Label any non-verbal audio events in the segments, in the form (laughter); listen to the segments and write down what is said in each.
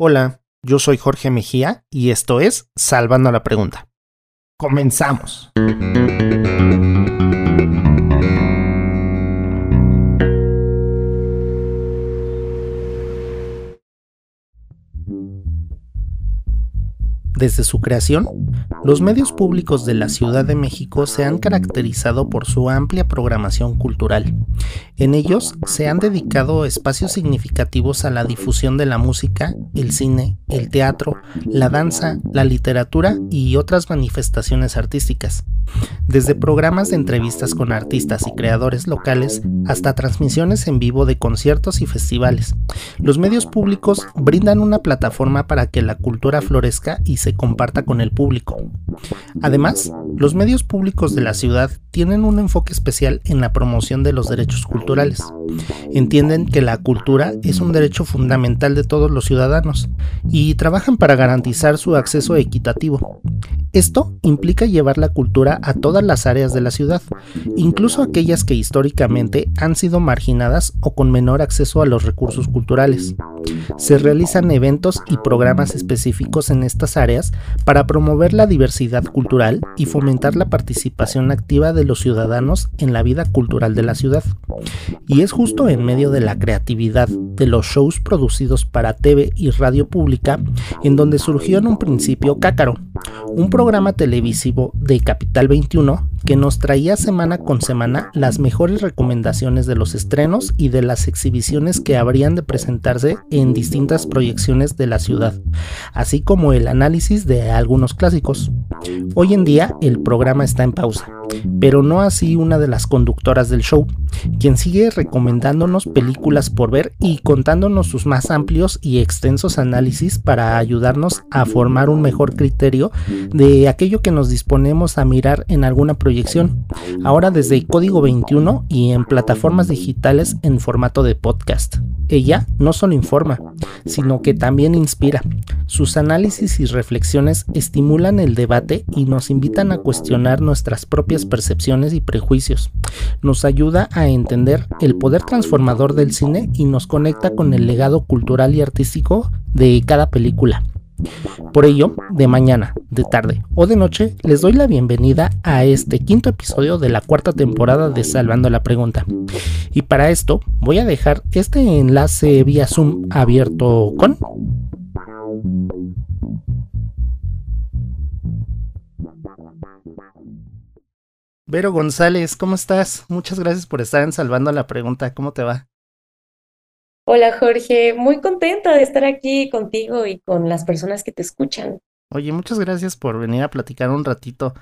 Hola, yo soy Jorge Mejía y esto es Salvando la Pregunta. Comenzamos. Desde su creación, los medios públicos de la Ciudad de México se han caracterizado por su amplia programación cultural. En ellos se han dedicado espacios significativos a la difusión de la música, el cine, el teatro, la danza, la literatura y otras manifestaciones artísticas. Desde programas de entrevistas con artistas y creadores locales hasta transmisiones en vivo de conciertos y festivales, los medios públicos brindan una plataforma para que la cultura florezca y se comparta con el público. Además, los medios públicos de la ciudad tienen un enfoque especial en la promoción de los derechos culturales. Entienden que la cultura es un derecho fundamental de todos los ciudadanos y trabajan para garantizar su acceso equitativo. Esto implica llevar la cultura a todas las áreas de la ciudad, incluso aquellas que históricamente han sido marginadas o con menor acceso a los recursos culturales. Se realizan eventos y programas específicos en estas áreas para promover la diversidad cultural y fomentar la participación activa de los ciudadanos en la vida cultural de la ciudad. Y es justo en medio de la creatividad de los shows producidos para TV y radio pública en donde surgió en un principio Cácaro, un programa televisivo de Capital 21 que nos traía semana con semana las mejores recomendaciones de los estrenos y de las exhibiciones que habrían de presentarse en distintas proyecciones de la ciudad, así como el análisis de algunos clásicos. Hoy en día el programa está en pausa, pero no así una de las conductoras del show, quien sigue recomendándonos películas por ver y contándonos sus más amplios y extensos análisis para ayudarnos a formar un mejor criterio de aquello que nos disponemos a mirar en alguna proyección, ahora desde Código 21 y en plataformas digitales en formato de podcast. Ella no solo informa, sino que también inspira. Sus análisis y reflexiones estimulan el debate y nos invitan a cuestionar nuestras propias percepciones y prejuicios. Nos ayuda a entender el poder transformador del cine y nos conecta con el legado cultural y artístico de cada película. Por ello, de mañana, de tarde o de noche, les doy la bienvenida a este quinto episodio de la cuarta temporada de Salvando la Pregunta. Y para esto voy a dejar este enlace vía Zoom abierto con... Vero González, ¿cómo estás? Muchas gracias por estar en Salvando la Pregunta. ¿Cómo te va? Hola Jorge, muy contenta de estar aquí contigo y con las personas que te escuchan. Oye, muchas gracias por venir a platicar un ratito.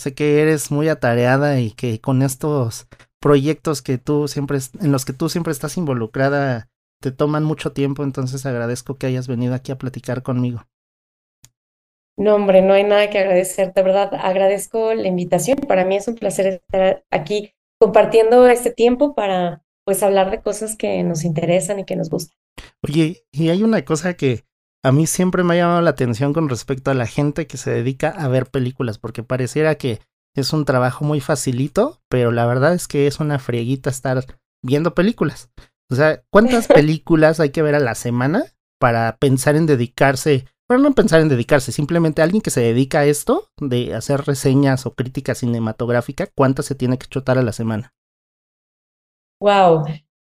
Sé que eres muy atareada y que con estos proyectos que tú siempre en los que tú siempre estás involucrada te toman mucho tiempo, entonces agradezco que hayas venido aquí a platicar conmigo. No, hombre, no hay nada que agradecer, de verdad, agradezco la invitación. Para mí es un placer estar aquí compartiendo este tiempo para pues hablar de cosas que nos interesan y que nos gustan. Oye, y hay una cosa que a mí siempre me ha llamado la atención con respecto a la gente que se dedica a ver películas, porque pareciera que es un trabajo muy facilito, pero la verdad es que es una frieguita estar viendo películas. O sea, ¿cuántas (laughs) películas hay que ver a la semana para pensar en dedicarse? Bueno, no pensar en dedicarse, simplemente alguien que se dedica a esto, de hacer reseñas o crítica cinematográfica, ¿cuántas se tiene que chotar a la semana? Wow.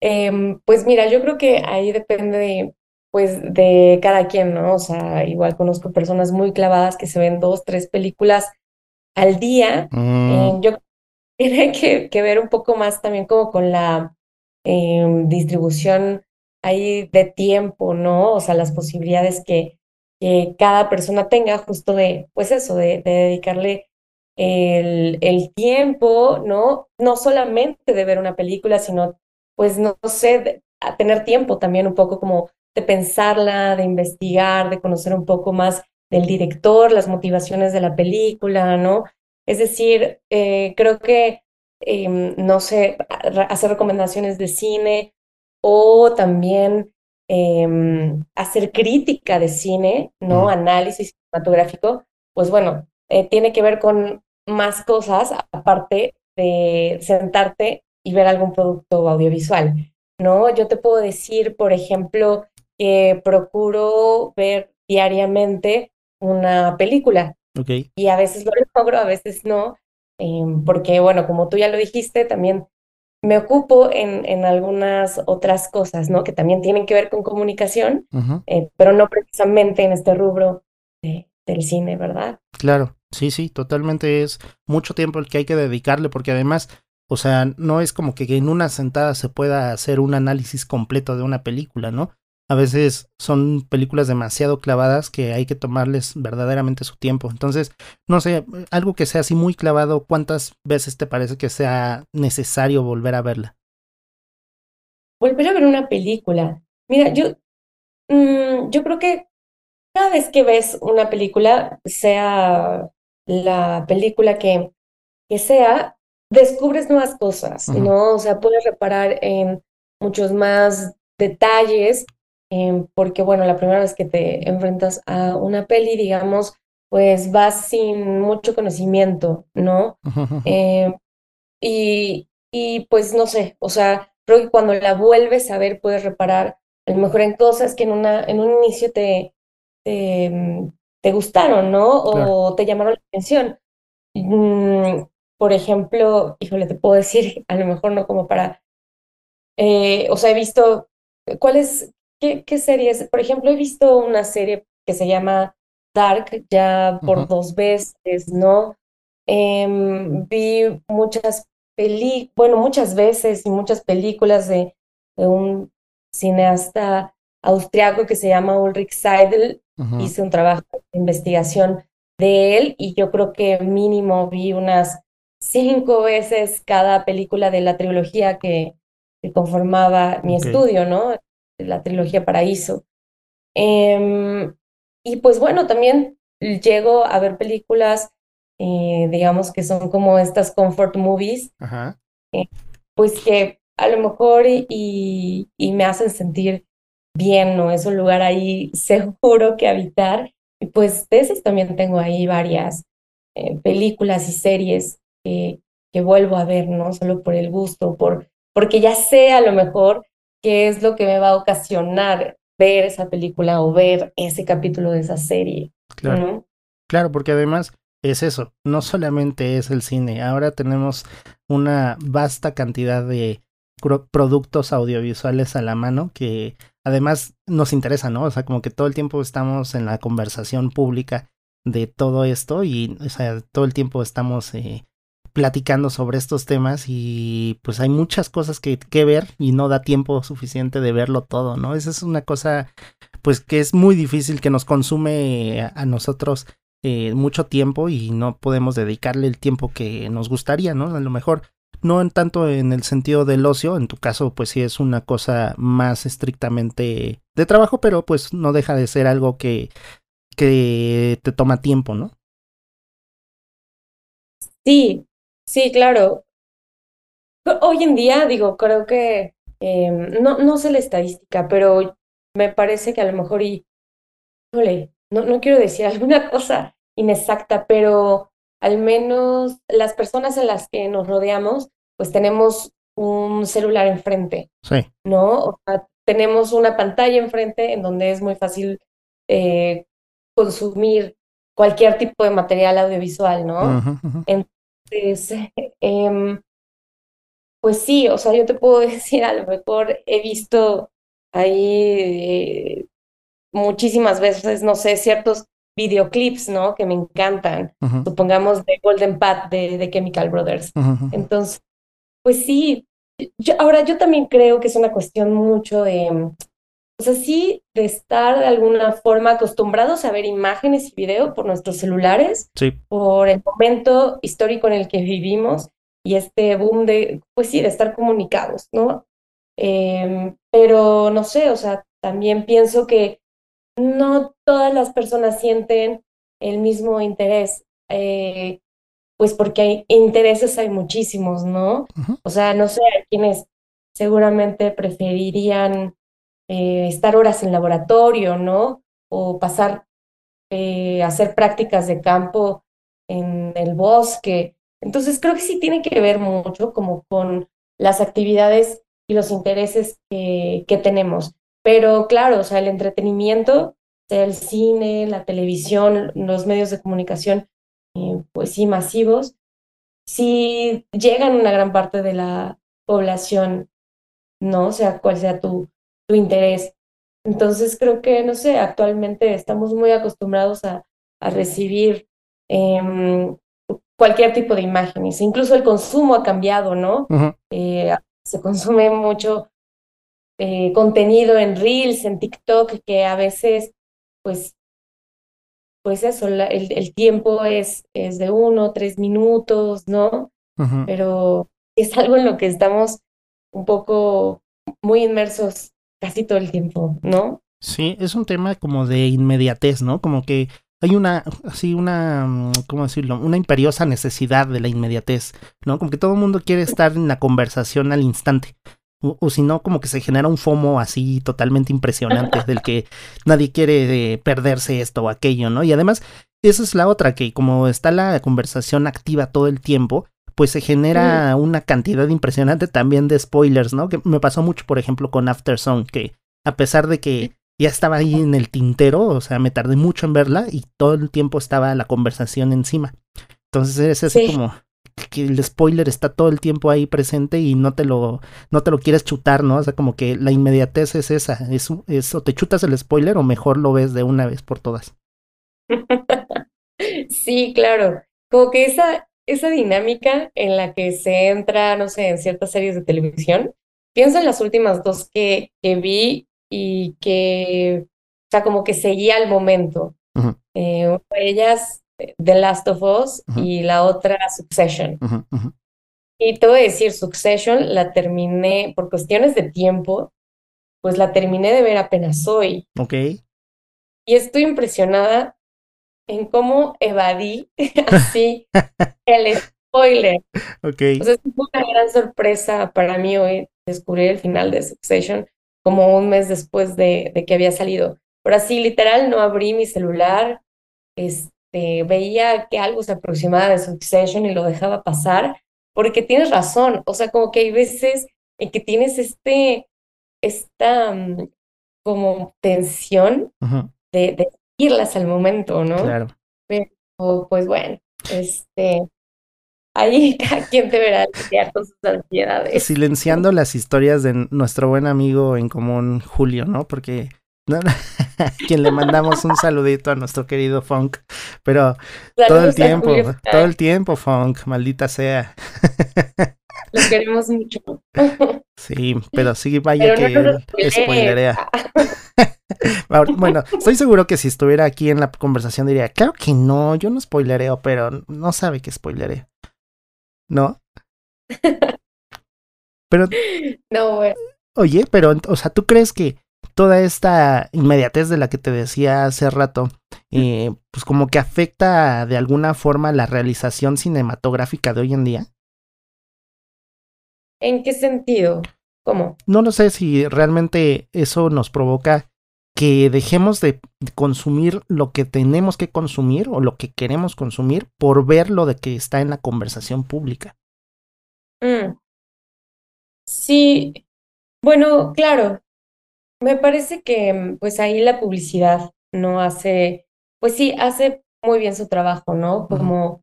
Em, pues mira, yo creo que ahí depende de, pues, de cada quien, ¿no? O sea, igual conozco personas muy clavadas que se ven dos, tres películas al día. Mm. yo (laughs) tiene que, que, ver un poco más también como con la em, distribución ahí de tiempo, ¿no? O sea, las posibilidades que, que cada persona tenga justo de, pues eso, de, de dedicarle el, el, tiempo, ¿no? No solamente de ver una película, sino, pues, no, sé, a tener tiempo también un poco como de pensarla, de investigar, de conocer un poco más del director, las motivaciones de la película, ¿no? Es decir, eh, creo que, em, no sé, hacer recomendaciones de cine o también em, hacer crítica de cine, ¿no? Análisis cinematográfico, pues bueno, eh, tiene que ver con más cosas aparte de sentarte y ver algún producto audiovisual, ¿no? Yo te puedo decir, por ejemplo, que procuro ver diariamente una película. Ok. Y a veces lo logro, a veces no, em, porque bueno, como tú ya lo dijiste, también me ocupo en, en algunas otras cosas, ¿no? Que también tienen que ver con comunicación, eh, pero no precisamente en este rubro de- del cine, ¿verdad? Claro, sí, sí, totalmente es mucho tiempo el que hay que dedicarle porque además, o sea, no es como que en una sentada se pueda hacer un análisis completo de una película, ¿no? A veces son películas demasiado clavadas que hay que tomarles verdaderamente su tiempo. Entonces, no sé, algo que sea así muy clavado, ¿cuántas veces te parece que sea necesario volver a verla? Volver a ver una película. Mira, yo, mm, yo creo que cada vez que ves una película, sea la película que, que sea, descubres nuevas cosas. ¿no? O sea, puedes reparar en muchos más detalles, em, porque bueno, la primera vez que te enfrentas a una peli, digamos, pues vas sin mucho conocimiento, ¿no? Em, y, y pues no sé, o sea, creo que cuando la vuelves a ver puedes reparar a lo mejor en cosas que en una, en un inicio te, te, mm, te gustaron, ¿no? Claro. O te llamaron la atención. Mm, por ejemplo, híjole, te puedo decir, (laughs) a lo mejor no como para, eh, o sea, he visto, ¿cuáles, qué, qué series? Por ejemplo, he visto una serie que se llama Dark ya por dos veces, ¿no? Em, vi muchas peli, bueno, muchas veces y muchas películas de, de un cineasta austriaco que se llama Ulrich Seidel. Hice un trabajo de investigación de él y yo creo que mínimo vi unas cinco veces cada película de la trilogía que, que conformaba mi estudio, ¿no? La trilogía Paraíso. Em, y pues bueno, también llego a ver películas, eh, digamos que son como estas comfort movies, Ajá. pues que a lo mejor y, y, y me hacen sentir bien, ¿no? Es un lugar ahí seguro que habitar. Y pues de esas también tengo ahí varias eh, películas y series que, que vuelvo a ver, ¿no? Solo por el gusto, por, porque ya sé a lo mejor qué es lo que me va a ocasionar ver esa película o ver ese capítulo de esa serie, Claro. ¿no? Claro, porque además es eso, no solamente es el cine, ahora tenemos una vasta cantidad de productos audiovisuales a la mano que además nos interesa, ¿no? O sea, como que todo el tiempo estamos en la conversación pública de todo esto y, o sea, todo el tiempo estamos eh, platicando sobre estos temas y pues hay muchas cosas que, que ver y no da tiempo suficiente de verlo todo, ¿no? Esa es una cosa pues que es muy difícil que nos consume a, nosotros eh, mucho tiempo y no podemos dedicarle el tiempo que nos gustaría, ¿no? A lo mejor no en tanto en el sentido del ocio, en tu caso pues sí es una cosa más estrictamente de trabajo, pero pues no deja de ser algo que, que te toma tiempo, ¿no? Sí, sí, claro. Hoy en día, digo, creo que eh, no, no sé la estadística, pero me parece que a lo mejor, y, híjole, no, no quiero decir (laughs) alguna cosa inexacta, pero al menos las personas en las que nos rodeamos, pues tenemos un celular enfrente, Sí. ¿no? O sea, tenemos una pantalla enfrente en donde es muy fácil eh, consumir cualquier tipo de material audiovisual, ¿no? Entonces, em, pues sí, o sea, yo te puedo (laughs) decir, a lo mejor he visto ahí eh, muchísimas veces, no sé, ciertos videoclips, ¿no? Que me encantan, supongamos de Golden Path de, de Chemical Brothers. Entonces, pues sí, yo, ahora yo también creo que es una cuestión mucho de, o sea, sí, de estar de alguna forma acostumbrados a ver imágenes y video por nuestros celulares Sí, por el momento histórico en el que vivimos y este boom de, pues sí, de estar comunicados, ¿no? Em, pero no sé, o sea, también pienso que no todas las personas sienten el mismo interés, eh, pues porque hay intereses hay muchísimos, ¿no? O sea, no sé, quienes seguramente preferirían eh, estar horas en laboratorio, ¿no? O pasar eh, hacer prácticas de campo en el bosque. Entonces creo que sí tiene que ver mucho como con las actividades y los intereses que, que tenemos. Pero claro, o sea, el entretenimiento, sea el cine, la televisión, los medios de comunicación, eh, pues sí, masivos, sí llegan una gran parte de la población, ¿no? O sea, cuál sea tu, tu interés. Entonces creo que, no sé, actualmente estamos muy acostumbrados a, a recibir eh, cualquier tipo de imágenes. Incluso el consumo ha cambiado, ¿no? eh, se consume mucho eh, contenido en Reels, en TikTok, que a veces, pues, pues eso, la, el, el, tiempo es, es de uno, tres minutos, ¿no? Pero es algo en lo que estamos un poco muy inmersos casi todo el tiempo, ¿no? Sí, es un tema como de inmediatez, ¿no? Como que hay una, así una, mm, ¿cómo decirlo? Una imperiosa necesidad de la inmediatez, ¿no? Como que todo el mundo quiere estar en la conversación al instante. O, o si no, como que se genera un FOMO así totalmente impresionante del que nadie quiere eh, perderse esto o aquello, ¿no? Y además, esa es la otra, que como está la conversación activa todo el tiempo, pues se genera una cantidad impresionante también de spoilers, ¿no? Que me pasó mucho, por ejemplo, con After Song, que a pesar de que ya estaba ahí en el tintero, o sea, me tardé mucho en verla y todo el tiempo estaba la conversación encima. Entonces es así sí. como que el spoiler está todo el tiempo ahí presente y no te lo no te lo quieres chutar, ¿no? O sea, como que la inmediatez es esa, es, es o te chutas el spoiler o mejor lo ves de una vez por todas. (laughs) sí, claro. Como que esa esa dinámica en la que se entra, no sé, en ciertas series de televisión. Pienso en las últimas dos que, que vi y que, o sea, como que seguía el momento. Uh -huh. eh, una de ellas, The Last of Us, uh -huh. y la otra, Succession. Uh -huh. Y te voy a decir, Succession la terminé por cuestiones de tiempo, pues la terminé de ver apenas hoy. Ok. Y estoy impresionada en cómo evadí (laughs) así el spoiler. (laughs) Ok. O sea, fue una gran sorpresa para mí hoy descubrir el final de Succession como un mes después de, de, que había salido. Pero así, literal, no abrí mi celular, este, veía que algo se aproximaba de Succession y lo dejaba pasar, porque tienes razón, o sea, como que hay veces en que tienes este, esta um, como tensión de irlas al momento, ¿no? Claro. Pero, pues bueno, este, ahí (laughs) cada quien deberá lidiar con sus ansiedades. Silenciando las historias de nuestro buen amigo en común, Julio, ¿no? Porque (laughs) (laughs) quien le mandamos un saludito a nuestro querido Funk, pero Saludos todo el tiempo, todo el tiempo, Funk, maldita sea. Lo queremos mucho. (laughs) Sí, pero sí, vaya pero que spoilerea. (laughs) bueno, estoy seguro que si estuviera aquí en la conversación diría, claro que no, yo no spoilereo, pero no sabe que spoilereo. ¿No? Pero. No, bueno. Oye, pero, o sea, ¿tú crees que toda esta inmediatez de la que te decía hace rato, eh, pues como que afecta de alguna forma la realización cinematográfica de hoy en día? ¿En qué sentido? ¿Cómo? No lo sé si realmente eso nos provoca que dejemos de consumir lo que tenemos que consumir o lo que queremos consumir por ver lo de que está en la conversación pública. Mm. Sí, bueno, claro. Me parece que pues ahí la publicidad no hace, pues sí, hace muy bien su trabajo, ¿no? Como uh -huh.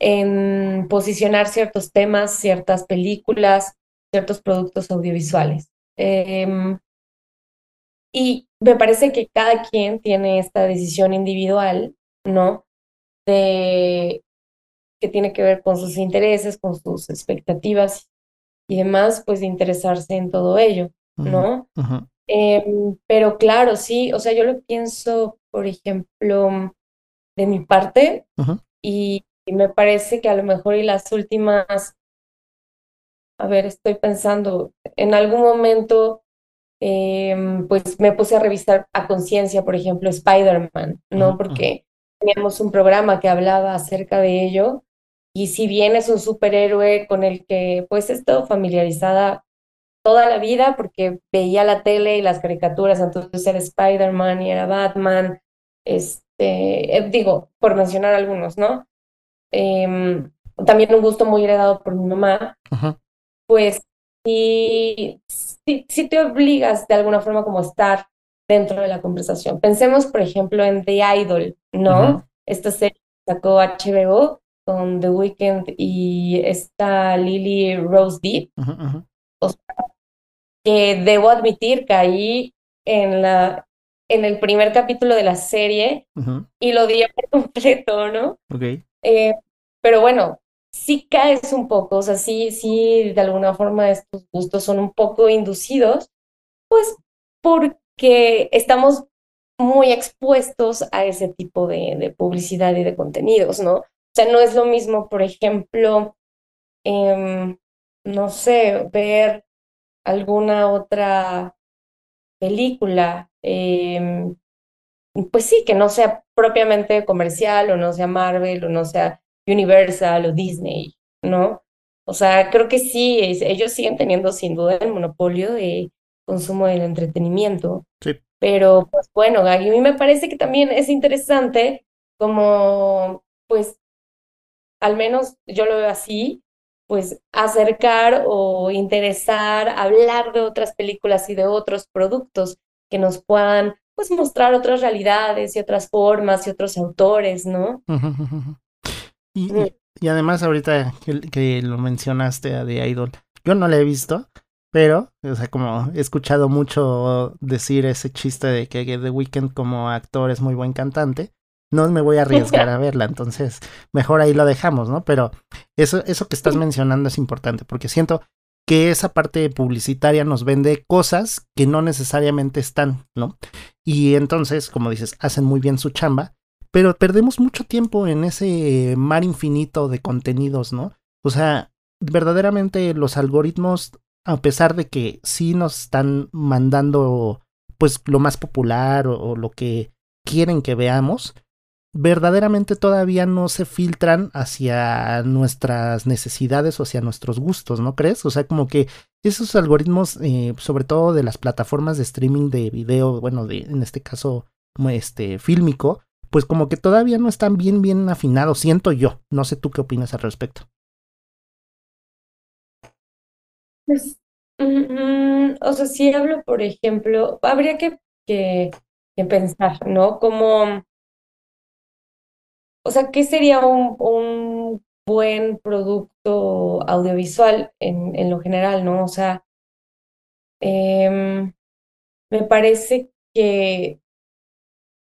en posicionar ciertos temas, ciertas películas, ciertos productos audiovisuales. Eh, y me parece que cada quien tiene esta decisión individual, ¿no? De que tiene que ver con sus intereses, con sus expectativas y demás, pues de interesarse en todo ello, ¿no? Uh -huh. Eh, pero claro, sí, o sea, yo lo pienso, por ejemplo, de mi parte, y, y me parece que a lo mejor y las últimas, a ver, estoy pensando, en algún momento eh, pues me puse a revisar a conciencia, por ejemplo, Spider-Man, ¿no? Uh -huh. Porque teníamos un programa que hablaba acerca de ello, y si bien es un superhéroe con el que pues he estado familiarizada toda la vida, porque veía la tele y las caricaturas, entonces era Spider-Man y era Batman, este, eh, digo, por mencionar algunos, ¿no? Eh, también un gusto muy heredado por mi mamá, pues sí, sí, te obligas de alguna forma como a estar dentro de la conversación. Pensemos, por ejemplo, en The Idol, ¿no? Esta serie sacó HBO con The Weeknd y esta Lily Rose Deep. Que debo admitir que ahí en la en el primer capítulo de la serie y lo di por (laughs) completo, ¿no? Ok. Eh, pero bueno, sí caes un poco, o sea, sí, sí, de alguna forma estos gustos son un poco inducidos, pues porque estamos muy expuestos a ese tipo de, publicidad y de contenidos, ¿no? O sea, no es lo mismo, por ejemplo, em, no sé, ver alguna otra película, em, pues sí, que no sea propiamente comercial o no sea Marvel o no sea Universal o Disney, ¿no? O sea, creo que sí, ellos siguen teniendo sin duda el monopolio de consumo del entretenimiento. Sí. Pero, pues bueno, a mí me parece que también es interesante como, pues, al menos yo lo veo así, pues acercar o interesar, hablar de otras películas y de otros productos que nos puedan, pues, mostrar otras realidades y otras formas y otros autores, ¿no? Y, además ahorita que, lo mencionaste a The Idol, yo no la he visto, pero, o sea, como he escuchado mucho decir ese chiste de que The Weeknd como actor es muy buen cantante, no me voy a (laughs) arriesgar a verla, entonces mejor ahí lo dejamos, ¿no? Pero eso, eso que estás mencionando es importante, porque siento que esa parte publicitaria nos vende cosas que no necesariamente están, ¿no? Y entonces, como dices, hacen muy bien su chamba, pero perdemos mucho tiempo en ese mar infinito de contenidos, ¿no? O sea, verdaderamente los algoritmos, a pesar de que sí nos están mandando pues lo más popular o, lo que quieren que veamos, verdaderamente todavía no se filtran hacia nuestras necesidades o hacia nuestros gustos, ¿no crees? O sea, como que esos algoritmos, eh, sobre todo de las plataformas de streaming de video, bueno, de, en este caso, este, fílmico, pues como que todavía no están bien, bien afinados, siento yo. No sé tú qué opinas al respecto. Pues, mm, o sea, si hablo, por ejemplo, habría que, que, pensar, ¿no? Como, o sea, ¿qué sería un, un buen producto audiovisual en, en, lo general, ¿no? O sea, em, me parece que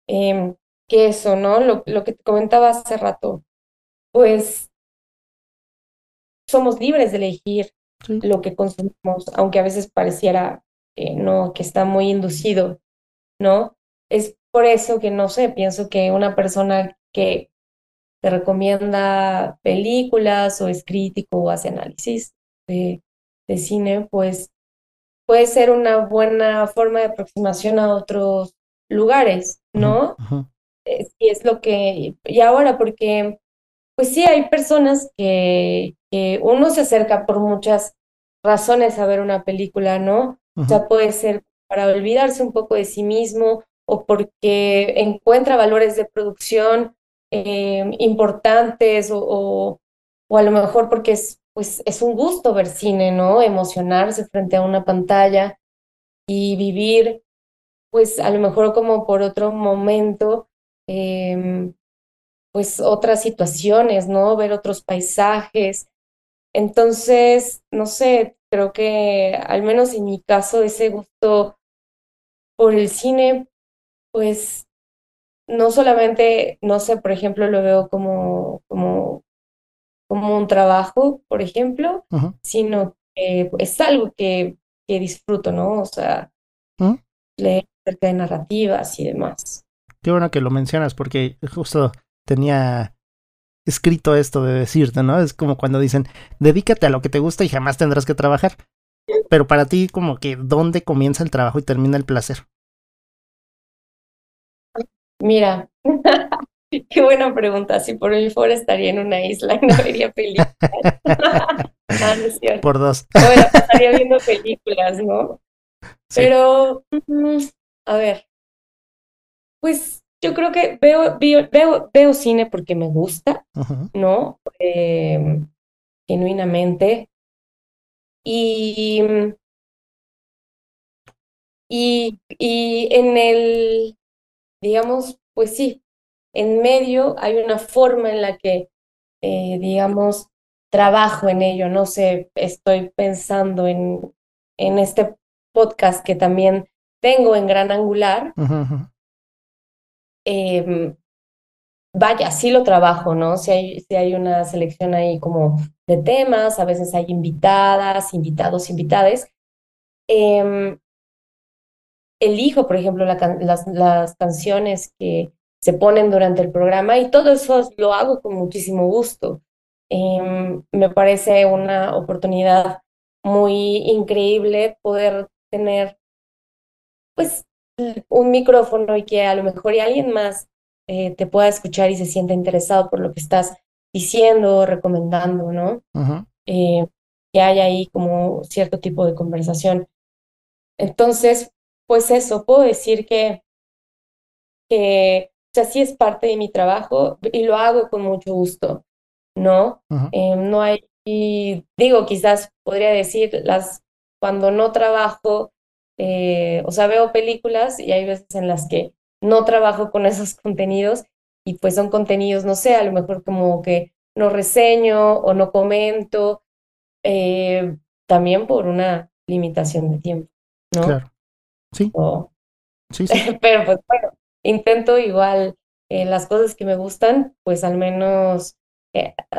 em, que eso, ¿no? Lo, lo que te comentaba hace rato, pues somos libres de elegir lo que consumimos, aunque a veces pareciera que no, que está muy inducido, ¿no? Es por eso que, no sé, pienso que una persona que te recomienda películas o es crítico o hace análisis de, de cine, pues puede ser una buena forma de aproximación a otros lugares, ¿no? Eh, sí es lo que, y ahora porque, pues sí, hay personas que, que uno se acerca por muchas razones a ver una película, ¿no? O sea, puede ser para olvidarse un poco de sí mismo o porque encuentra valores de producción eh, importantes o, o, o, a lo mejor porque es, pues, es un gusto ver cine, ¿no? Emocionarse frente a una pantalla y vivir, pues a lo mejor como por otro momento Em, pues otras situaciones, ¿no? Ver otros paisajes. Entonces, no sé, creo que al menos en mi caso ese gusto por el cine, pues no solamente, no sé, por ejemplo, lo veo como, como, como un trabajo, por ejemplo, sino que es algo que, que disfruto, ¿no? O sea, ¿Mm? leer acerca de narrativas y demás. Qué bueno que lo mencionas porque justo tenía escrito esto de decirte, ¿no? Es como cuando dicen, dedícate a lo que te gusta y jamás tendrás que trabajar. Pero para ti, como que, ¿dónde comienza el trabajo y termina el placer? Mira, (laughs) qué buena pregunta. Si por mí fuera estaría en una isla y no vería películas. (laughs) no, Por dos. Bueno, estaría viendo películas, ¿no? Pero, a ver, pues yo creo que veo, veo, veo, cine porque me gusta, ¿no? Eh, genuinamente. Y, y, y en el, digamos, pues sí, en medio hay una forma en la que, eh, digamos, trabajo en ello. No sé, estoy pensando en, en este podcast que también tengo en Gran Angular. Em, vaya, sí lo trabajo, ¿no? Si hay, si hay una selección ahí como de temas, a veces hay invitadas, invitados, invitades. Eh, elijo, por ejemplo, las, las canciones que se ponen durante el programa y todo eso lo hago con muchísimo gusto. Em, me parece una oportunidad muy increíble poder tener pues un micrófono y que a lo mejor y alguien más eh, te pueda escuchar y se sienta interesado por lo que estás diciendo, recomendando, ¿no? Eh, que haya ahí como cierto tipo de conversación. Entonces, pues eso, puedo decir que, que o sea, sí es parte de mi trabajo y lo hago con mucho gusto, ¿no? Eh, no hay, y digo, quizás podría decir, las, cuando no trabajo, eh, o sea, veo películas y hay veces en las que no trabajo con esos (laughs) contenidos y pues son contenidos, no sé, a lo mejor como que no reseño o no comento, eh, también por una limitación de tiempo, ¿no? Claro. Sí. sí, (laughs) sí. Pero pues bueno, intento igual eh, las cosas que me gustan, pues al menos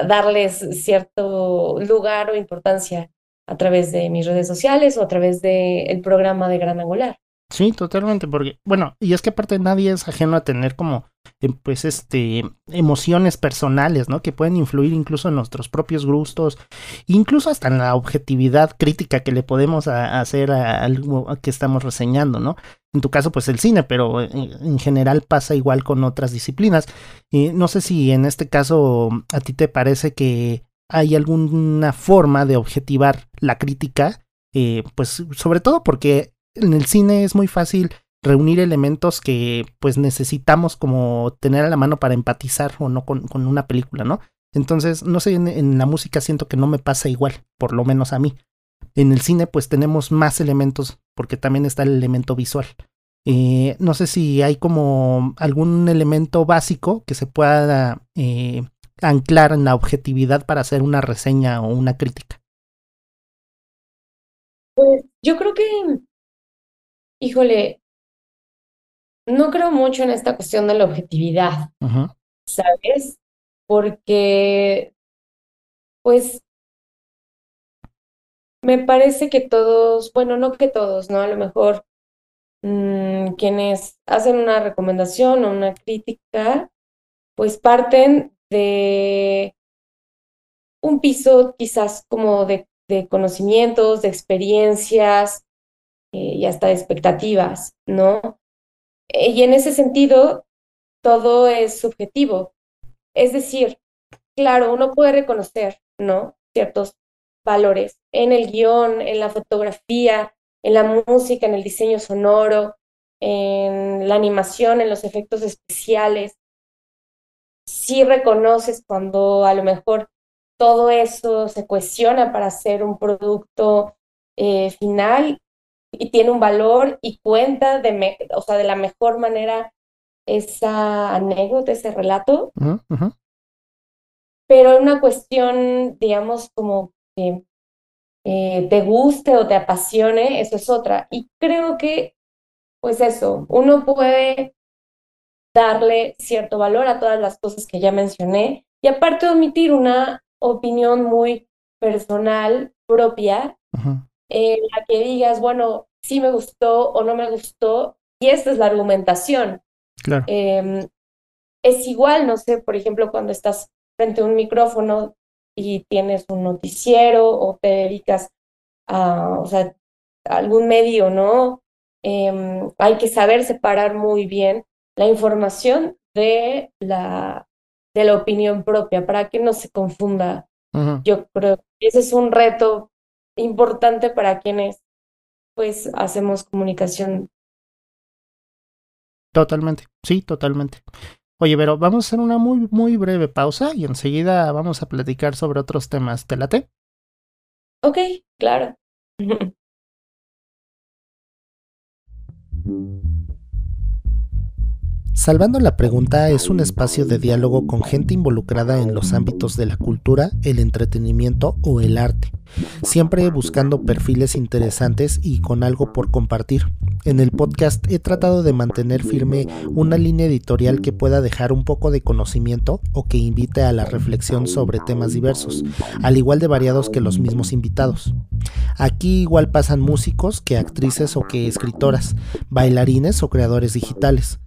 darles cierto lugar o importancia a través de mis redes sociales o a través del programa de Gran Angular. Sí, totalmente, porque, bueno, y es que aparte nadie es ajeno a tener como, eh, pues, este, emociones personales, ¿no? Que pueden influir incluso en nuestros propios gustos, incluso hasta en la objetividad crítica que le podemos hacer a algo que estamos reseñando, ¿no? En tu caso, pues el cine, pero en, eh, en general pasa igual con otras disciplinas. Y no sé si en este caso a ti te parece que hay alguna forma de objetivar la crítica, eh, pues sobre todo porque en el cine es muy fácil reunir elementos que pues necesitamos como tener a la mano para empatizar o no con, con una película, ¿no? Entonces, no sé, en, la música siento que no me pasa igual, por lo menos a mí. En el cine pues tenemos más elementos porque también está el elemento visual. Eh, no sé si hay como algún elemento básico que se pueda eh, anclar en la objetividad para hacer una reseña o una crítica? Pues yo creo que, híjole, no creo mucho en esta cuestión de la objetividad, ¿sabes? Porque, pues, me parece que todos, bueno, no que todos, ¿no? A lo mejor mm, quienes hacen una recomendación o una crítica, pues parten de un piso quizás como de, conocimientos, de experiencias eh, y hasta de expectativas, ¿no? Eh, y en ese sentido, todo es subjetivo. Es decir, claro, uno puede reconocer, ¿no? Ciertos valores en el guion, en la fotografía, en la música, en el diseño sonoro, en la animación, en los efectos especiales, sí reconoces cuando a lo mejor todo eso se cuestiona para hacer un producto eh, final y tiene un valor y cuenta de, o sea, de la mejor manera esa anécdota, ese relato. Pero una cuestión, digamos, como que eh, te guste o te apasione, eso es otra. Y creo que, pues eso, uno puede darle cierto valor a todas las cosas que ya mencioné y aparte omitir una opinión muy personal, propia, en la que digas, bueno, sí me gustó o no me gustó, y esta es la argumentación. Claro. Em, es igual, no sé, por ejemplo, cuando estás frente a un micrófono y tienes un noticiero o te dedicas a, o sea, algún medio, ¿no? Em, hay que saber separar muy bien la información de la, de la opinión propia para que no se confunda. Yo creo que ese es un reto importante para quienes pues hacemos comunicación. Totalmente, sí, totalmente. Oye, pero vamos a hacer una muy, muy breve pausa y enseguida vamos a platicar sobre otros temas. ¿Te late? Ok, claro. (laughs) Salvando la Pregunta es un espacio de diálogo con gente involucrada en los ámbitos de la cultura, el entretenimiento o el arte, siempre buscando perfiles interesantes y con algo por compartir. En el podcast he tratado de mantener firme una línea editorial que pueda dejar un poco de conocimiento o que invite a la reflexión sobre temas diversos, al igual de variados que los mismos invitados. Aquí igual pasan músicos que actrices o que escritoras, bailarines o creadores digitales.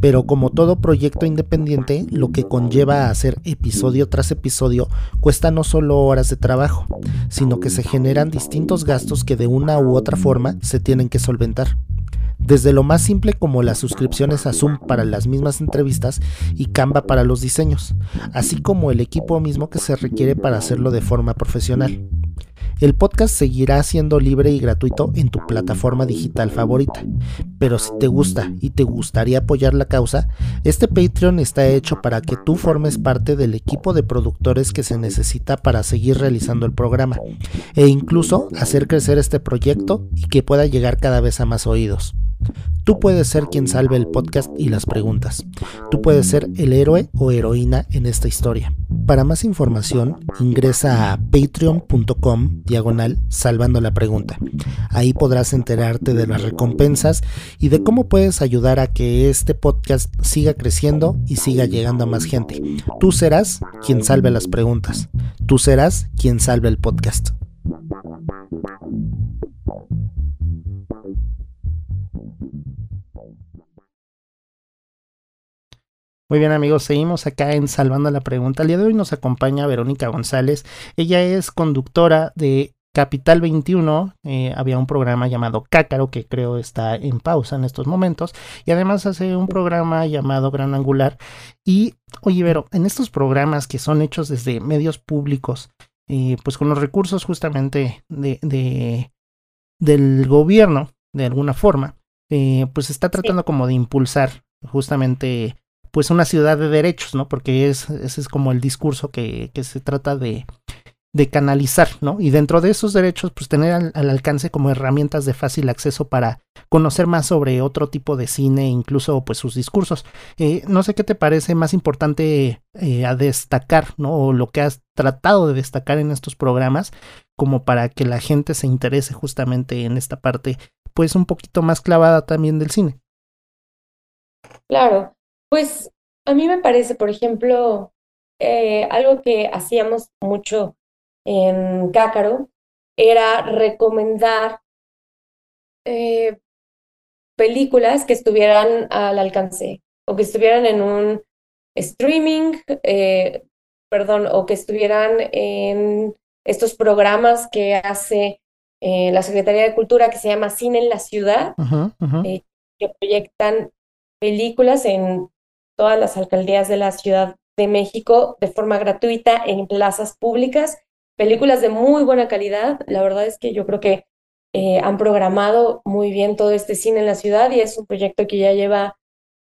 Pero como todo proyecto independiente, lo que conlleva hacer episodio tras episodio cuesta no solo horas de trabajo, sino que se generan distintos gastos que de una u otra forma se tienen que solventar desde lo más simple como las suscripciones a Zoom para las mismas entrevistas y Canva para los diseños, así como el equipo mismo que se requiere para hacerlo de forma profesional. El podcast seguirá siendo libre y gratuito en tu plataforma digital favorita, pero si te gusta y te gustaría apoyar la causa, este Patreon está hecho para que tú formes parte del equipo de productores que se necesita para seguir realizando el programa e incluso hacer crecer este proyecto y que pueda llegar cada vez a más oídos. Tú puedes ser quien salve el podcast y las preguntas. Tú puedes ser el héroe o heroína en esta historia. Para más información, ingresa a patreon.com diagonal salvando la pregunta. Ahí podrás enterarte de las recompensas y de cómo puedes ayudar a que este podcast siga creciendo y siga llegando a más gente. Tú serás quien salve las preguntas. Tú serás quien salve el podcast. Muy bien amigos, seguimos acá en Salvando la Pregunta. El día de hoy nos acompaña Verónica González. Ella es conductora de Capital 21. Eh, había un programa llamado Cácaro que creo está en pausa en estos momentos. Y además hace un programa llamado Gran Angular. Y oye Vero, en estos programas que son hechos desde medios públicos, eh, pues con los recursos justamente de, de, del gobierno, de alguna forma, eh, pues está tratando como de impulsar justamente pues una ciudad de derechos, ¿no? Porque es, ese es como el discurso que, que se trata de, de, canalizar, ¿no? Y dentro de esos derechos, pues tener al, alcance como herramientas de fácil acceso para conocer más sobre otro tipo de cine, incluso pues sus discursos. Eh, no sé qué te parece más importante eh, a destacar, ¿no? O lo que has tratado de destacar en estos programas, como para que la gente se interese justamente en esta parte, pues un poquito más clavada también del cine. Claro, pues a mí me parece, por ejemplo, eh, algo que hacíamos mucho en Cácaro era recomendar eh, películas que estuvieran al alcance o que estuvieran en un streaming, eh, perdón, o que estuvieran en estos programas que hace la Secretaría de Cultura que se llama Cine en la Ciudad, que proyectan películas en todas las alcaldías de la Ciudad de México de forma gratuita en plazas públicas, películas de muy buena calidad. La verdad es que yo creo que eh, han programado muy bien todo este cine en la ciudad y es un proyecto que ya lleva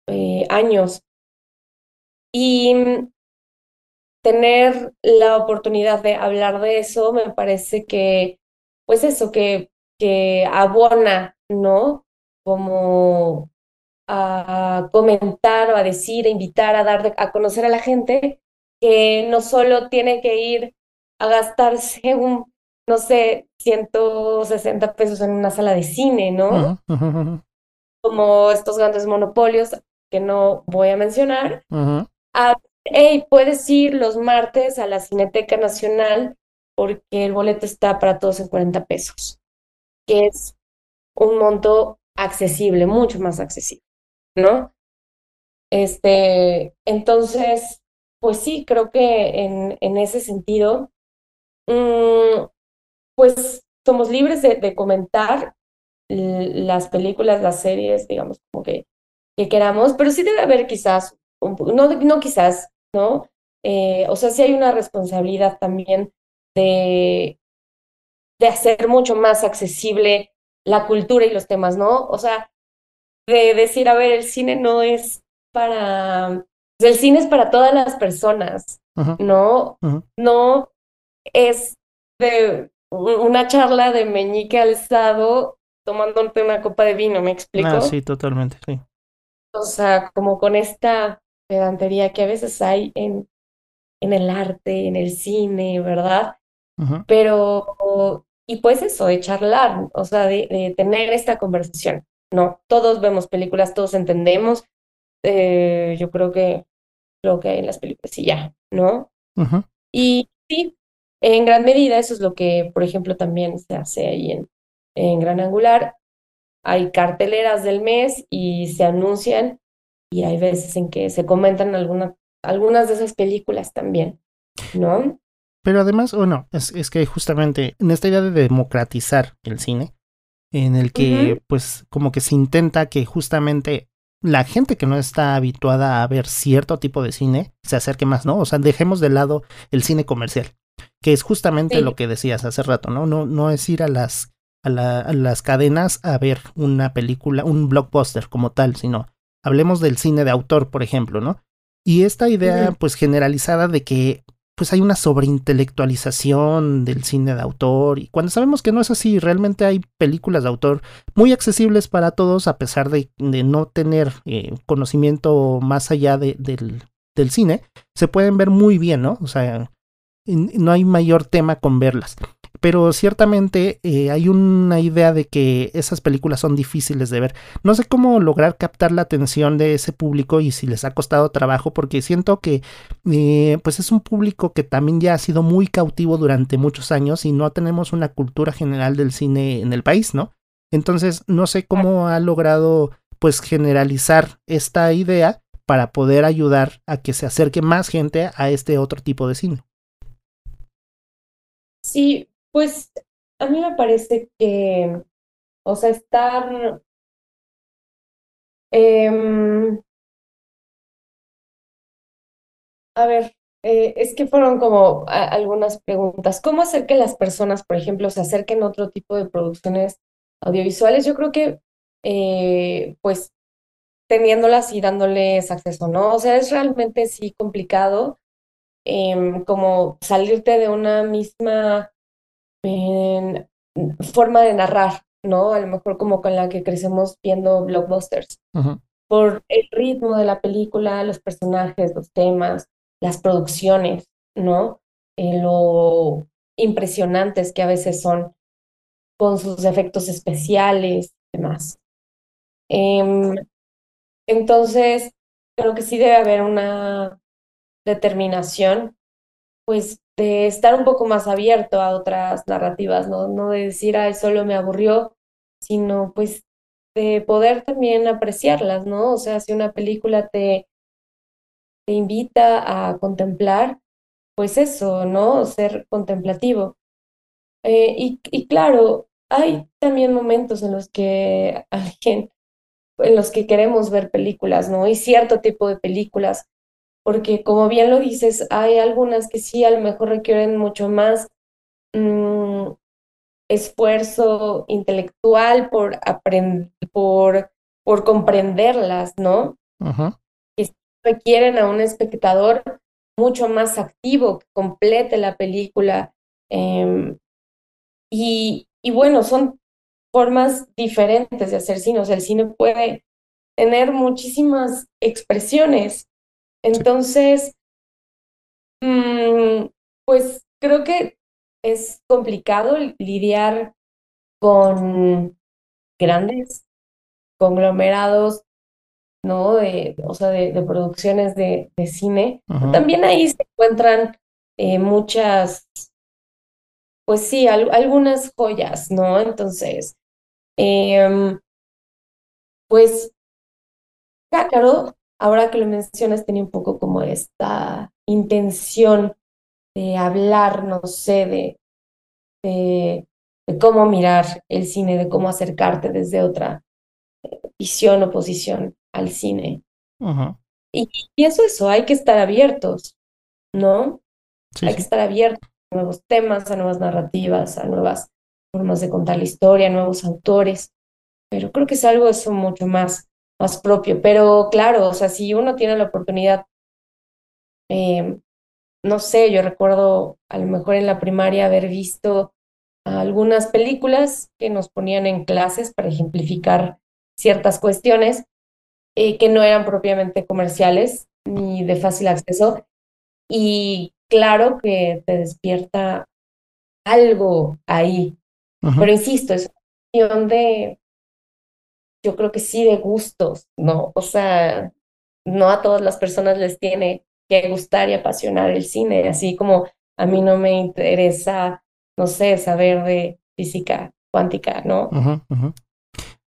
eh, años. Y mm, tener la oportunidad de hablar de eso me parece que, pues eso, que, que abona, ¿no? Como a comentar o a decir, a invitar, a dar a conocer a la gente que no solo tiene que ir a gastarse (laughs) un, no sé, 160 pesos en una sala de cine, ¿no? Como estos grandes monopolios que no voy a mencionar. hey, puedes ir los martes a la Cineteca Nacional porque el boleto está para todos en 40 pesos, que es un monto accesible, mucho más accesible. ¿No? Este, entonces, pues sí, creo que en, en ese sentido, mm, pues somos libres de, comentar las películas, las series, digamos, como que, que queramos, pero sí debe haber quizás, no, no quizás, ¿no? Eh, o sea, sí hay una responsabilidad también de, de hacer mucho más accesible la cultura y los temas, ¿no? O sea, de decir, a ver, el cine no es para, el cine es para todas las personas, ¿no? No es de una charla de meñique alzado tomándote una copa de vino, ¿me explico? Ah, sí, totalmente, sí. O sea, como con esta pedantería que a veces hay en, en el arte, en el cine, ¿verdad? Pero, y pues eso, de charlar, o sea, de, tener esta conversación, ¿no? Todos vemos películas, todos entendemos, eh, yo creo que lo que hay en las películas y ya, ¿no? Y sí, en gran medida eso es lo que, por ejemplo, también se hace ahí en, en Gran Angular. Hay carteleras del mes y se anuncian y hay veces en que se comentan alguna, algunas de esas películas también, ¿no? Pero además, bueno, es, es que justamente en esta idea de democratizar el cine, en el que pues como que se intenta que justamente la gente que no está habituada a ver cierto tipo de cine se acerque más, ¿no? O sea, dejemos de lado el cine comercial, que es justamente lo que decías hace rato, ¿no? No, no es ir a las, a, las cadenas a ver una película, un blockbuster como tal, sino hablemos del cine de autor, por ejemplo, ¿no? Y esta idea, pues generalizada de que pues hay una sobreintelectualización del cine de autor y cuando sabemos que no es así, realmente hay películas de autor muy accesibles para todos a pesar de, no tener eh, conocimiento más allá de, del, del, cine, se pueden ver muy bien, ¿no? O sea, no hay mayor tema con verlas pero ciertamente eh, hay una idea de que esas películas son difíciles de ver. No sé cómo lograr captar la atención de ese público y si les ha costado trabajo, porque siento que eh, pues es un público que también ya ha sido muy cautivo durante muchos años y no tenemos una cultura general del cine en el país, ¿no? Entonces, no sé cómo ha logrado pues generalizar esta idea para poder ayudar a que se acerque más gente a este otro tipo de cine. Sí, pues a mí me parece que, o sea, estar... Em, a ver, eh, es que fueron como algunas preguntas. ¿Cómo hacer que las personas, por ejemplo, se acerquen a otro tipo de producciones audiovisuales? Yo creo que, eh, pues, teniéndolas y dándoles acceso, ¿no? O sea, es realmente sí complicado em, como salirte de una misma en forma de narrar, ¿no? A lo mejor como con la que crecemos viendo blockbusters. Por el ritmo de la película, los personajes, los temas, las producciones, ¿no? Eh, lo impresionantes que a veces son con sus efectos especiales y demás. Em, entonces, creo que sí debe haber una determinación, pues, de estar un poco más abierto a otras narrativas, ¿no? No de decir, ay, solo me aburrió, sino pues de poder también apreciarlas, ¿no? O sea, si una película te, te invita a contemplar, pues eso, ¿no? Ser contemplativo. Eh, y, y claro, hay también momentos en los que alguien, en los que queremos ver películas, ¿no? Y cierto tipo de películas porque como bien lo dices, hay algunas que sí a lo mejor requieren mucho más mm, esfuerzo intelectual por, por, por comprenderlas, ¿no? Que requieren a un espectador mucho más activo, que complete la película. Em, y, y bueno, son formas diferentes de hacer cine. O sea, el cine puede tener muchísimas expresiones entonces, mm, pues creo que es complicado lidiar con grandes conglomerados, ¿no? De, o sea, de, producciones de, cine. También ahí se encuentran eh, muchas, pues sí, algunas joyas, ¿no? Entonces, em, pues, claro, ahora que lo mencionas, tenía un poco como esta intención de hablar, no sé, de, de, cómo mirar el cine, de cómo acercarte desde otra visión o posición al cine. y, y, eso, eso, hay que estar abiertos, ¿no? hay que estar abiertos a nuevos temas, a nuevas narrativas, a nuevas formas de contar la historia, a nuevos autores. Pero creo que es algo eso mucho más más propio. Pero claro, o sea, si uno tiene la oportunidad, eh, no sé, yo recuerdo a lo mejor en la primaria haber visto algunas películas que nos ponían en clases para ejemplificar ciertas cuestiones eh, que no eran propiamente comerciales ni de fácil acceso. Y claro que te despierta algo ahí. Pero insisto, es cuestión de, yo creo que sí, de gustos, ¿no? O sea, no a todas las personas les tiene que gustar y apasionar el cine, así como a mí no me interesa, no sé, saber de física cuántica, ¿no?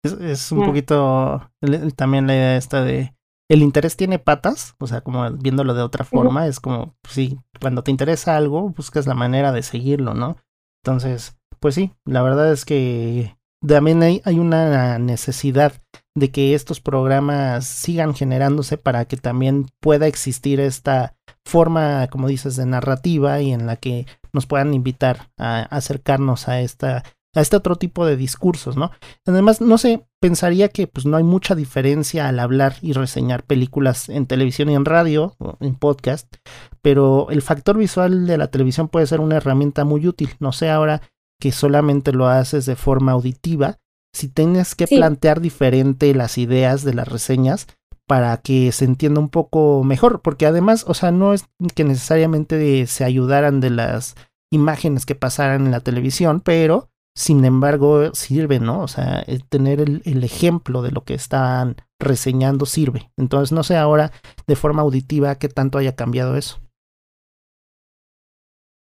Es, un poquito también la idea esta de el interés tiene patas, o sea, como viéndolo de otra forma, es como, pues sí, cuando te interesa algo, buscas la manera de seguirlo, ¿no? Entonces, pues sí, la verdad es que también hay, hay una necesidad de que estos programas sigan generándose para que también pueda existir esta forma, como dices, de narrativa y en la que nos puedan invitar a acercarnos a esta a este otro tipo de discursos, ¿no? Además, no sé, pensaría que pues no hay mucha diferencia al hablar y reseñar películas en televisión y en radio, o en podcast, pero el factor visual de la televisión puede ser una herramienta muy útil. No sé ahora que solamente lo haces de forma auditiva, si tienes que plantear diferente las ideas de las reseñas para que se entienda un poco mejor, porque además, o sea, no es que necesariamente se ayudaran de las imágenes que pasaran en la televisión, pero sin embargo sirve, ¿no? O sea, tener el, el, ejemplo de lo que están reseñando sirve. Entonces, no sé ahora de forma auditiva qué tanto haya cambiado eso.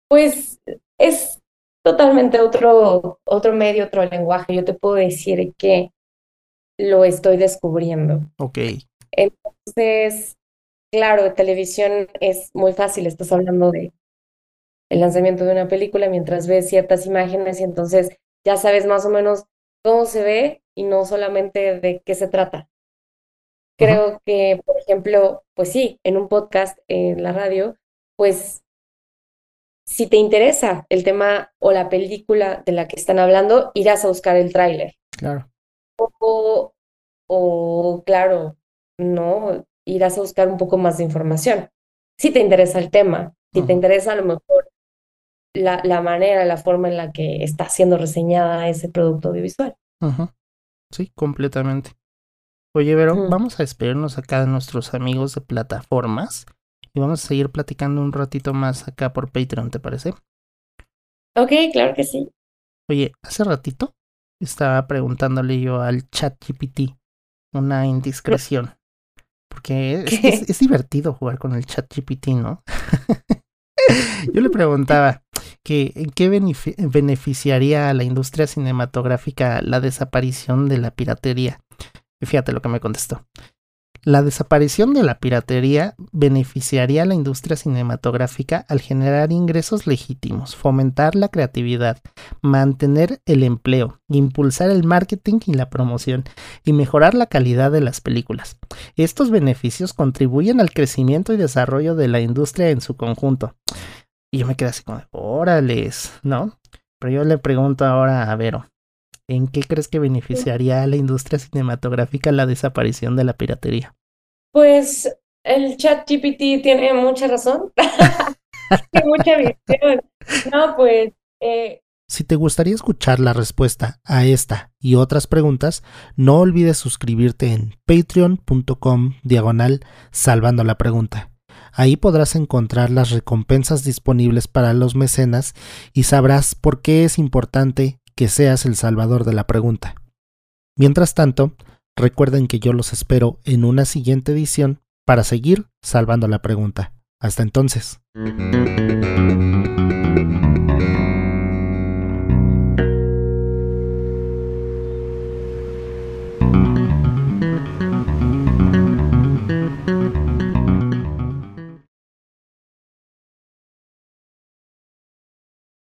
Pues es totalmente otro, otro medio, otro lenguaje. Yo te puedo decir que lo estoy descubriendo. Ok. Entonces, claro, televisión es muy fácil. Estás hablando de el lanzamiento de una película mientras ves ciertas imágenes y entonces ya sabes más o menos cómo se ve y no solamente de qué se trata. Creo que, por ejemplo, pues sí, en un podcast, en la radio, pues si te interesa el tema o la película de la que están hablando, irás a buscar el tráiler. Claro. O, o, claro, no, irás a buscar un poco más de información. Si te interesa el tema, si te interesa a lo mejor la, la, manera, la forma en la que está siendo reseñada ese producto audiovisual. Sí, completamente. Oye, Vero, vamos a despedirnos acá de nuestros amigos de plataformas y vamos a seguir platicando un ratito más acá por Patreon, ¿te parece? Ok, claro que sí. Oye, hace ratito estaba preguntándole yo al chat GPT una indiscreción. Porque es, divertido jugar con el chat GPT, ¿no? (laughs) yo le preguntaba que en qué beneficiaría a la industria cinematográfica la desaparición de la piratería. Y fíjate lo que me contestó. La desaparición de la piratería beneficiaría a la industria cinematográfica al generar ingresos legítimos, fomentar la creatividad, mantener el empleo, impulsar el marketing y la promoción y mejorar la calidad de las películas. Estos beneficios contribuyen al crecimiento y desarrollo de la industria en su conjunto. Y yo me quedé así como, órales, ¿no? Pero yo le pregunto ahora a Vero, ¿En qué crees que beneficiaría a la industria cinematográfica la desaparición de la piratería? Pues el chat GPT tiene mucha razón. (laughs) tiene mucha visión. No, pues... Eh... Si te gustaría escuchar la respuesta a esta y otras preguntas, no olvides suscribirte en patreon.com diagonal salvando la pregunta. Ahí podrás encontrar las recompensas disponibles para los mecenas y sabrás por qué es importante que seas el salvador de la pregunta. Mientras tanto, recuerden que yo los espero en una siguiente edición para seguir salvando la pregunta. Hasta entonces.